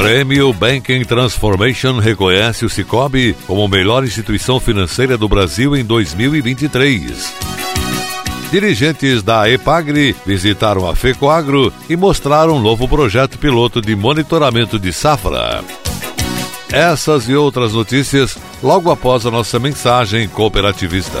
Prêmio Banking Transformation reconhece o Cicobi como melhor instituição financeira do Brasil em 2023. Dirigentes da Epagri visitaram a FECOAGRO e mostraram um novo projeto piloto de monitoramento de safra. Essas e outras notícias logo após a nossa mensagem cooperativista.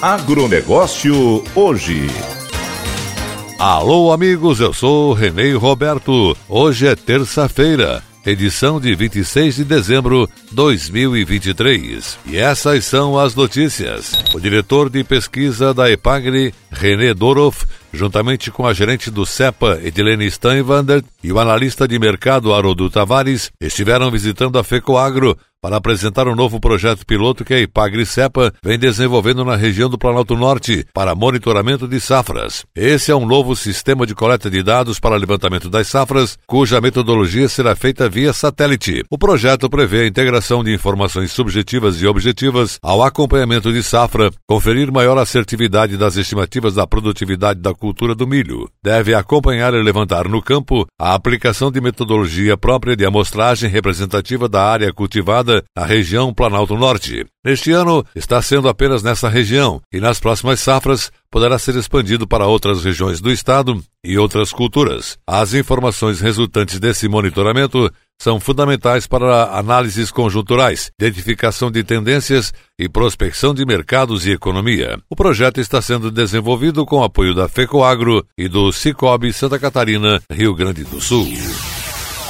Agronegócio hoje. Alô, amigos, eu sou Renê Roberto. Hoje é terça-feira, edição de 26 de dezembro de 2023. E essas são as notícias. O diretor de pesquisa da Epagre, René Doroff, juntamente com a gerente do CEPA, Edilene Steinwander, e o analista de mercado Haroldo Tavares, estiveram visitando a FECOAGRO para apresentar um novo projeto piloto que a Ipagre Cepa vem desenvolvendo na região do Planalto Norte para monitoramento de safras. Esse é um novo sistema de coleta de dados para levantamento das safras, cuja metodologia será feita via satélite. O projeto prevê a integração de informações subjetivas e objetivas ao acompanhamento de safra, conferir maior assertividade das estimativas da produtividade da cultura do milho. Deve acompanhar e levantar no campo a aplicação de metodologia própria de amostragem representativa da área cultivada na região Planalto Norte. Neste ano, está sendo apenas nessa região e nas próximas safras poderá ser expandido para outras regiões do estado e outras culturas. As informações resultantes desse monitoramento são fundamentais para análises conjunturais, identificação de tendências e prospecção de mercados e economia. O projeto está sendo desenvolvido com apoio da FECOAGRO e do Cicobi Santa Catarina, Rio Grande do Sul.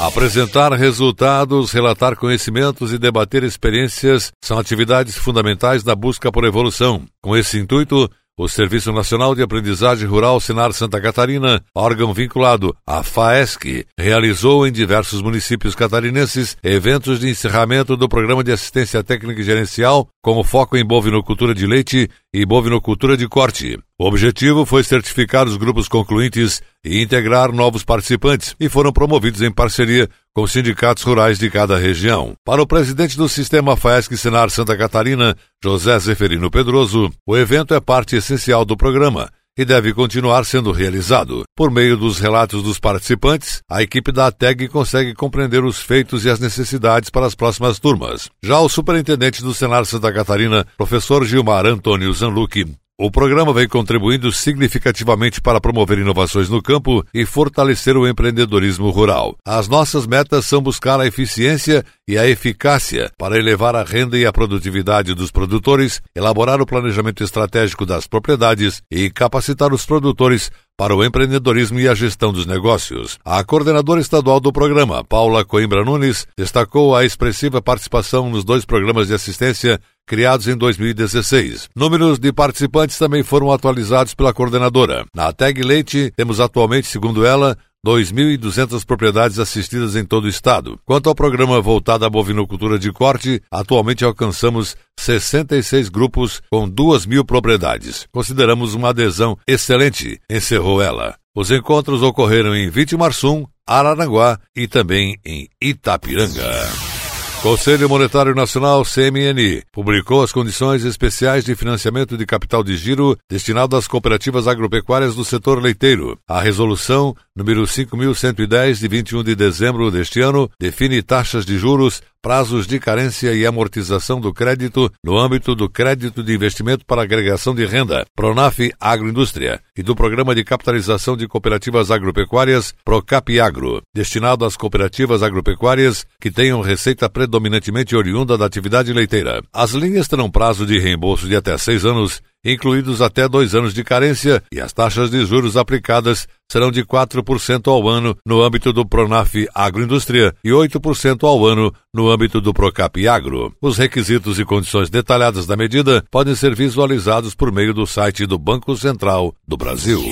Apresentar resultados, relatar conhecimentos e debater experiências são atividades fundamentais da busca por evolução. Com esse intuito, o Serviço Nacional de Aprendizagem Rural Sinar Santa Catarina, órgão vinculado à FAESC, realizou em diversos municípios catarinenses eventos de encerramento do Programa de Assistência Técnica e Gerencial, com foco em bovinocultura de leite e bovinocultura de corte. O objetivo foi certificar os grupos concluintes e integrar novos participantes, e foram promovidos em parceria com sindicatos rurais de cada região. Para o presidente do Sistema FAESC Senar Santa Catarina, José Zeferino Pedroso, o evento é parte essencial do programa e deve continuar sendo realizado. Por meio dos relatos dos participantes, a equipe da ATEG consegue compreender os feitos e as necessidades para as próximas turmas. Já o superintendente do Senar Santa Catarina, professor Gilmar Antônio Zanluque, o programa vem contribuindo significativamente para promover inovações no campo e fortalecer o empreendedorismo rural. As nossas metas são buscar a eficiência e a eficácia para elevar a renda e a produtividade dos produtores, elaborar o planejamento estratégico das propriedades e capacitar os produtores para o empreendedorismo e a gestão dos negócios. A coordenadora estadual do programa, Paula Coimbra Nunes, destacou a expressiva participação nos dois programas de assistência criados em 2016. Números de participantes também foram atualizados pela coordenadora. Na Tag Leite, temos atualmente, segundo ela, 2.200 propriedades assistidas em todo o estado. Quanto ao programa voltado à bovinocultura de corte, atualmente alcançamos 66 grupos com 2 mil propriedades. Consideramos uma adesão excelente, encerrou ela. Os encontros ocorreram em Vitimarsum, Araranguá e também em Itapiranga. Conselho Monetário Nacional, CMN, publicou as condições especiais de financiamento de capital de giro destinado às cooperativas agropecuárias do setor leiteiro. A resolução número 5110 de 21 de dezembro deste ano define taxas de juros prazos de carência e amortização do crédito no âmbito do crédito de investimento para agregação de renda, Pronaf Agroindústria, e do Programa de Capitalização de Cooperativas Agropecuárias, Procap Agro, destinado às cooperativas agropecuárias que tenham receita predominantemente oriunda da atividade leiteira. As linhas terão prazo de reembolso de até seis anos incluídos até dois anos de carência, e as taxas de juros aplicadas serão de 4% ao ano no âmbito do Pronaf Agroindústria e 8% ao ano no âmbito do Procap Agro. Os requisitos e condições detalhadas da medida podem ser visualizados por meio do site do Banco Central do Brasil.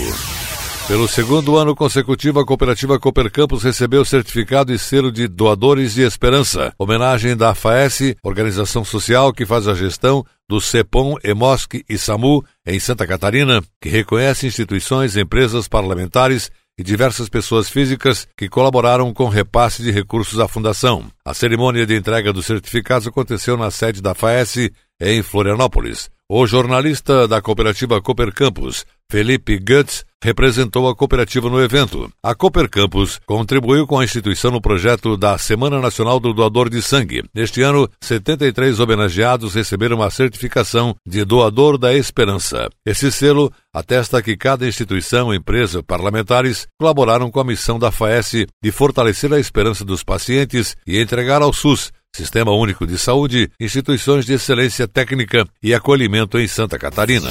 Pelo segundo ano consecutivo, a cooperativa Cooper Campos recebeu certificado e selo de doadores de esperança, homenagem da FAES, organização social que faz a gestão do CEPOM, EMOSC e SAMU em Santa Catarina, que reconhece instituições, empresas, parlamentares e diversas pessoas físicas que colaboraram com repasse de recursos à fundação. A cerimônia de entrega dos certificados aconteceu na sede da FAES em Florianópolis. O jornalista da cooperativa Cooper Campos, Felipe Guts, representou a cooperativa no evento. A Cooper Campus contribuiu com a instituição no projeto da Semana Nacional do Doador de Sangue. Neste ano, 73 homenageados receberam a certificação de Doador da Esperança. Esse selo atesta que cada instituição, empresa, parlamentares colaboraram com a missão da FAES de fortalecer a esperança dos pacientes e entregar ao SUS Sistema Único de Saúde, instituições de excelência técnica e acolhimento em Santa Catarina.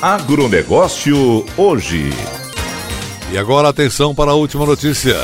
Agronegócio hoje. E agora atenção para a última notícia.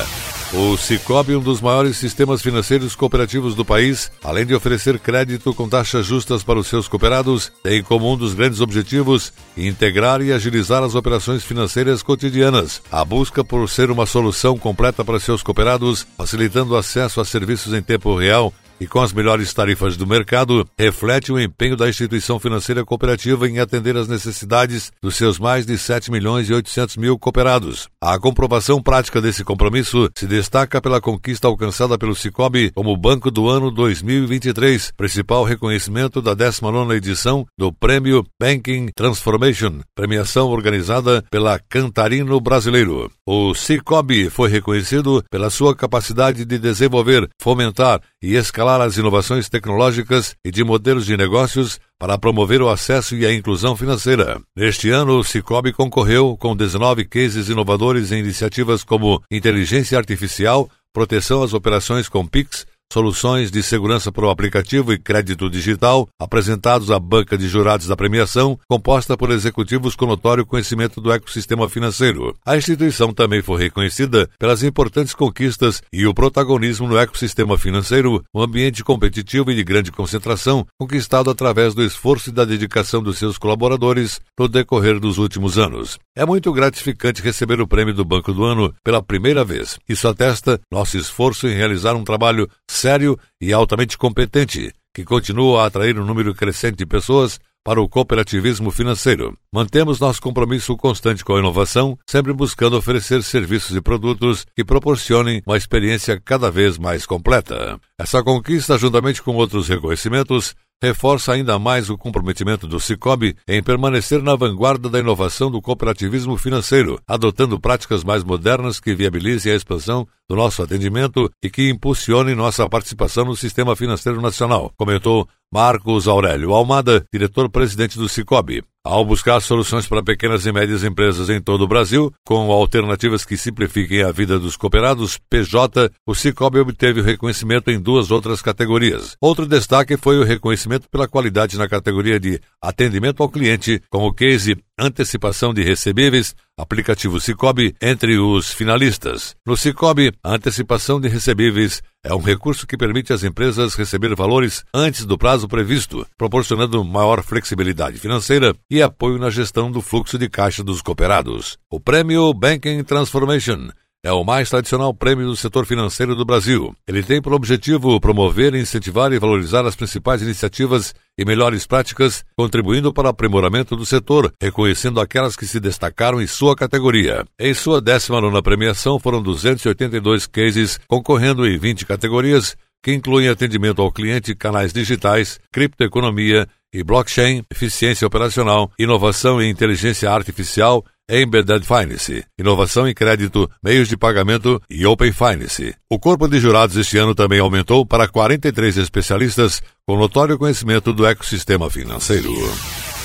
O Cicobi, um dos maiores sistemas financeiros cooperativos do país, além de oferecer crédito com taxas justas para os seus cooperados, tem como um dos grandes objetivos integrar e agilizar as operações financeiras cotidianas. A busca por ser uma solução completa para seus cooperados, facilitando acesso a serviços em tempo real e com as melhores tarifas do mercado, reflete o empenho da instituição financeira cooperativa em atender às necessidades dos seus mais de 7 milhões e 800 mil cooperados. A comprovação prática desse compromisso se destaca pela conquista alcançada pelo Cicobi como Banco do Ano 2023, principal reconhecimento da 19ª edição do Prêmio Banking Transformation, premiação organizada pela Cantarino Brasileiro. O Cicobi foi reconhecido pela sua capacidade de desenvolver, fomentar e escalar as inovações tecnológicas e de modelos de negócios para promover o acesso e a inclusão financeira. Neste ano, o Cicobi concorreu com 19 cases inovadores em iniciativas como inteligência artificial, proteção às operações com PIX, soluções de segurança para o aplicativo e crédito digital apresentados à banca de jurados da premiação, composta por executivos com notório conhecimento do ecossistema financeiro. A instituição também foi reconhecida pelas importantes conquistas e o protagonismo no ecossistema financeiro, um ambiente competitivo e de grande concentração, conquistado através do esforço e da dedicação dos seus colaboradores no decorrer dos últimos anos. É muito gratificante receber o prêmio do Banco do Ano pela primeira vez. Isso atesta nosso esforço em realizar um trabalho sério e altamente competente, que continua a atrair um número crescente de pessoas para o cooperativismo financeiro. Mantemos nosso compromisso constante com a inovação, sempre buscando oferecer serviços e produtos que proporcionem uma experiência cada vez mais completa. Essa conquista, juntamente com outros reconhecimentos, reforça ainda mais o comprometimento do Cicobi em permanecer na vanguarda da inovação do cooperativismo financeiro, adotando práticas mais modernas que viabilizem a expansão do nosso atendimento e que impulsionem nossa participação no sistema financeiro nacional, comentou Marcos Aurélio Almada, diretor-presidente do Cicobi. Ao buscar soluções para pequenas e médias empresas em todo o Brasil, com alternativas que simplifiquem a vida dos cooperados, PJ, o Cicobi obteve o reconhecimento em duas outras categorias. Outro destaque foi o reconhecimento pela qualidade na categoria de atendimento ao cliente, com o case antecipação de recebíveis, aplicativo Cicobi, entre os finalistas. No Cicobi, a antecipação de recebíveis é um recurso que permite às empresas receber valores antes do prazo previsto, proporcionando maior flexibilidade financeira e apoio na gestão do fluxo de caixa dos cooperados. O prêmio Banking Transformation é o mais tradicional prêmio do setor financeiro do Brasil. Ele tem por objetivo promover, incentivar e valorizar as principais iniciativas e melhores práticas, contribuindo para o aprimoramento do setor, reconhecendo aquelas que se destacaram em sua categoria. Em sua 19 premiação foram 282 cases, concorrendo em 20 categorias, que incluem atendimento ao cliente, canais digitais, criptoeconomia e blockchain, eficiência operacional, inovação e inteligência artificial, Embedded Finance, inovação em crédito, meios de pagamento e Open Finance. O corpo de jurados este ano também aumentou para 43 especialistas com notório conhecimento do ecossistema financeiro.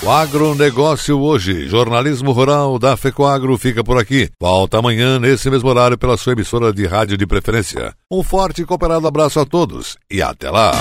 O agronegócio hoje, jornalismo rural da FECOAGRO fica por aqui. Volta amanhã nesse mesmo horário pela sua emissora de rádio de preferência. Um forte e cooperado abraço a todos e até lá!